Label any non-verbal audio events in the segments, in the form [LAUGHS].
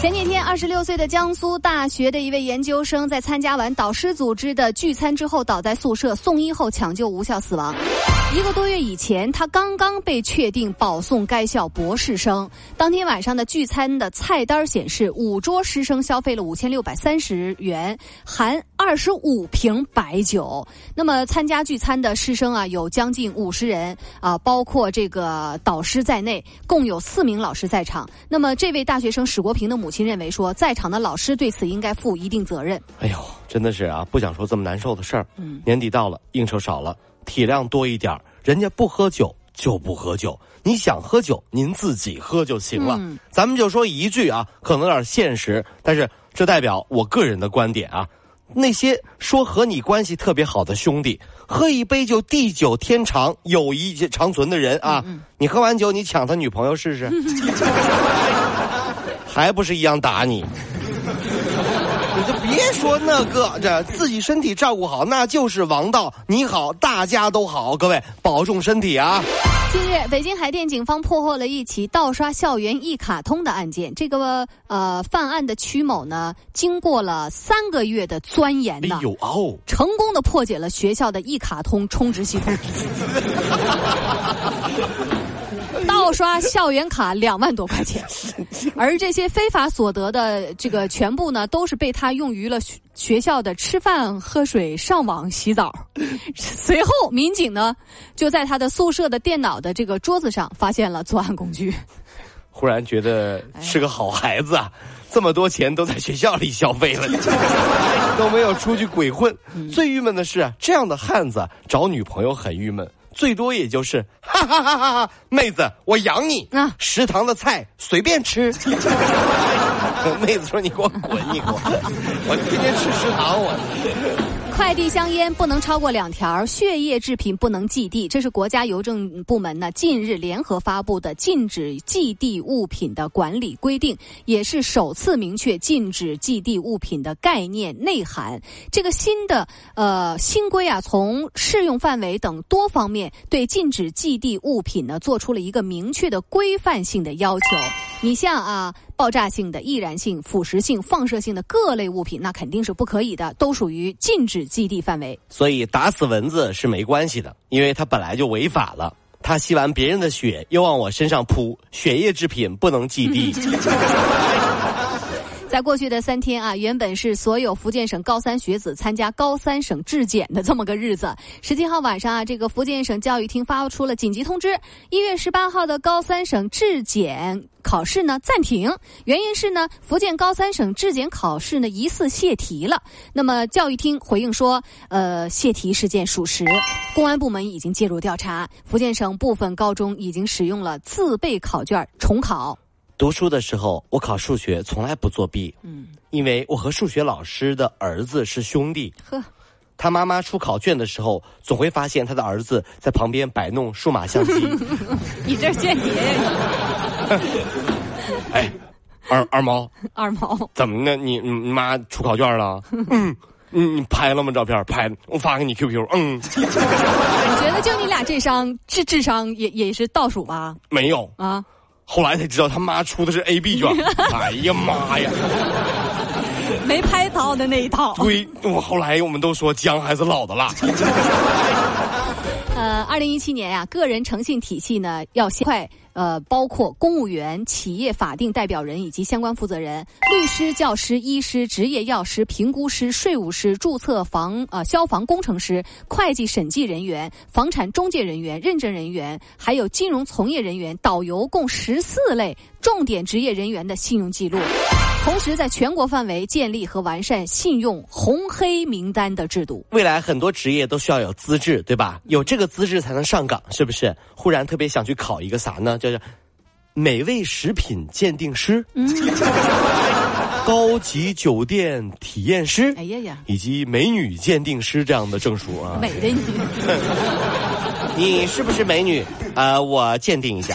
前几天，二十六岁的江苏大学的一位研究生在参加完导师组织的聚餐之后，倒在宿舍，送医后抢救无效死亡。一个多月以前，他刚刚被确定保送该校博士生。当天晚上的聚餐的菜单显示，五桌师生消费了五千六百三十元，含二十五瓶白酒。那么，参加聚餐的师生啊，有将近五十人啊，包括这个导师在内，共有四名老师在场。那么，这位大学生史国平的母亲认为说，在场的老师对此应该负一定责任。哎呦，真的是啊，不想说这么难受的事儿。嗯，年底到了，应酬少了。体谅多一点人家不喝酒就不喝酒，你想喝酒您自己喝就行了。咱们就说一句啊，可能有点现实，但是这代表我个人的观点啊。那些说和你关系特别好的兄弟，喝一杯就地久天长、友谊长存的人啊，你喝完酒你抢他女朋友试试，[LAUGHS] [LAUGHS] 还不是一样打你。你就别说那个，这自己身体照顾好，那就是王道。你好，大家都好，各位保重身体啊！近日，北京海淀警方破获了一起盗刷校园一卡通的案件。这个呃，犯案的曲某呢，经过了三个月的钻研呢，成功的破解了学校的一卡通充值系统。[LAUGHS] 盗刷校园卡两万多块钱，[LAUGHS] 而这些非法所得的这个全部呢，都是被他用于了学校的吃饭、喝水、上网、洗澡。随后，民警呢就在他的宿舍的电脑的这个桌子上发现了作案工具。忽然觉得是个好孩子啊，这么多钱都在学校里消费了，[LAUGHS] 都没有出去鬼混。最郁闷的是，这样的汉子找女朋友很郁闷。最多也就是，[LAUGHS] 哈哈哈哈哈！妹子，我养你啊！食堂的菜随便吃。[LAUGHS] 妹子说：“你给我滚，你给我，[LAUGHS] 我天天吃食堂我。”快递香烟不能超过两条，血液制品不能寄递，这是国家邮政部门呢近日联合发布的禁止寄递物品的管理规定，也是首次明确禁止寄递物品的概念内涵。这个新的呃新规啊，从适用范围等多方面对禁止寄递物品呢做出了一个明确的规范性的要求。你像啊。爆炸性的、易燃性、腐蚀性、放射性的各类物品，那肯定是不可以的，都属于禁止寄递范围。所以打死蚊子是没关系的，因为它本来就违法了。它吸完别人的血又往我身上扑，血液制品不能寄递。[LAUGHS] 在过去的三天啊，原本是所有福建省高三学子参加高三省质检的这么个日子。十七号晚上啊，这个福建省教育厅发出了紧急通知：一月十八号的高三省质检考试呢暂停，原因是呢，福建高三省质检考试呢疑似泄题了。那么教育厅回应说，呃，泄题事件属实，公安部门已经介入调查。福建省部分高中已经使用了自备考卷重考。读书的时候，我考数学从来不作弊，嗯，因为我和数学老师的儿子是兄弟。呵，他妈妈出考卷的时候，总会发现他的儿子在旁边摆弄数码相机。[LAUGHS] 你这间谍！[LAUGHS] 哎，二二毛，二毛，怎么呢？你你妈出考卷了？[LAUGHS] 嗯，你你拍了吗？照片拍，我发给你 QQ。嗯，我觉得就你俩这商智智商也也是倒数吧？没有啊。后来才知道他妈出的是 A B [LAUGHS] 卷，哎呀妈呀，没拍到的那一套。对，我后来我们都说姜还是老的辣。[LAUGHS] 呃，二零一七年呀，个人诚信体系呢要先快。呃，包括公务员、企业法定代表人以及相关负责人、律师、教师、医师、执业药师、评估师、税务师、注册房呃消防工程师、会计审计人员、房产中介人员、认证人员，还有金融从业人员、导游，共十四类重点职业人员的信用记录。同时，在全国范围建立和完善信用红黑名单的制度。未来很多职业都需要有资质，对吧？有这个资质才能上岗，是不是？忽然特别想去考一个啥呢？就是美味食品鉴定师。嗯高级酒店体验师，哎呀呀，以及美女鉴定师这样的证书啊。美的你。[LAUGHS] 你是不是美女？呃，我鉴定一下。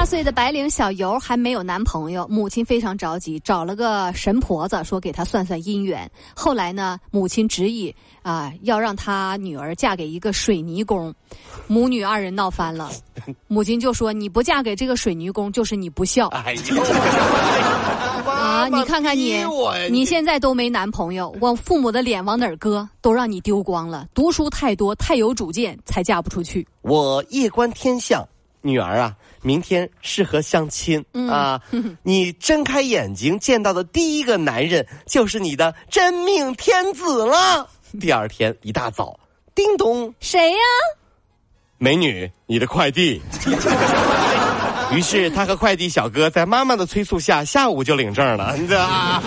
八岁的白领小尤还没有男朋友，母亲非常着急，找了个神婆子说给她算算姻缘。后来呢，母亲执意啊要让她女儿嫁给一个水泥工，母女二人闹翻了。[LAUGHS] 母亲就说：“你不嫁给这个水泥工，就是你不孝。”哎呦！啊，你看看你，你现在都没男朋友，我父母的脸往哪儿搁？都让你丢光了。读书太多，太有主见，才嫁不出去。我夜观天象，女儿啊。明天适合相亲啊！[LAUGHS] 你睁开眼睛见到的第一个男人就是你的真命天子了。第二天一大早，叮咚，谁呀？美女，你的快递。[LAUGHS] 于是他和快递小哥在妈妈的催促下，下午就领证了。你知道吗？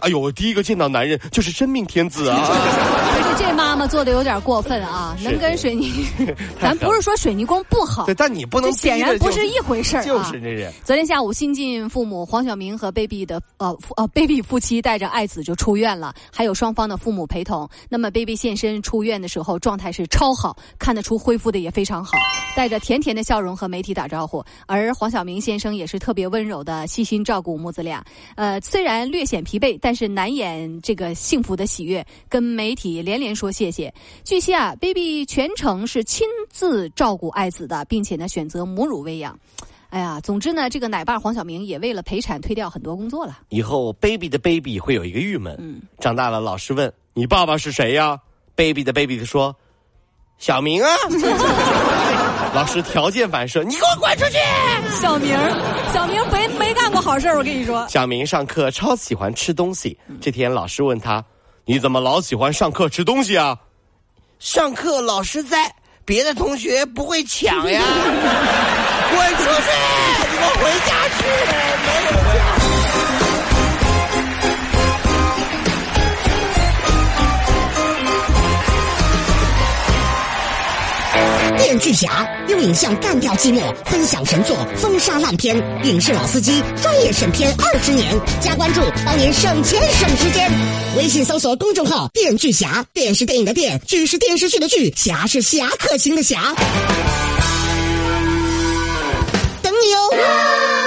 哎呦，我第一个见到男人就是真命天子啊！[LAUGHS] 可是这妈妈做的有点过分啊！能跟水泥，[LAUGHS] 咱不是说水泥工不好，对，但你不能显然不是一回事儿啊！就是这人。昨天下午，新晋父母黄晓明和 baby 的呃呃 baby 夫妻带着爱子就出院了，还有双方的父母陪同。那么 baby 现身出院的时候，状态是超好，看得出恢复的也非常好，带着甜甜的笑容和媒体打招呼。而黄晓明先生也是特别温柔的，细心照顾母子俩。呃，虽然略显疲惫，但是难掩这个幸福的喜悦，跟媒体连连。说谢谢。据悉啊，baby 全程是亲自照顾爱子的，并且呢选择母乳喂养。哎呀，总之呢，这个奶爸黄晓明也为了陪产推掉很多工作了。以后 baby 的 baby 会有一个郁闷。嗯，长大了，老师问你爸爸是谁呀？baby 的 baby 说小明啊。[LAUGHS] 老师条件反射，你给我滚出去！小明，小明没没好事我跟你说。小明上课超喜欢吃东西。这天老师问他。你怎么老喜欢上课吃东西啊？上课老师在，别的同学不会抢呀。滚出去！你们回家去！没有电巨侠，用影像干掉寂寞，分享神作，封杀烂片。影视老司机，专业审片二十年，加关注帮您省钱省时间。微信搜索公众号“电锯侠”，电视电影的电，剧是电视剧的剧，侠是侠客行的侠，等你哦。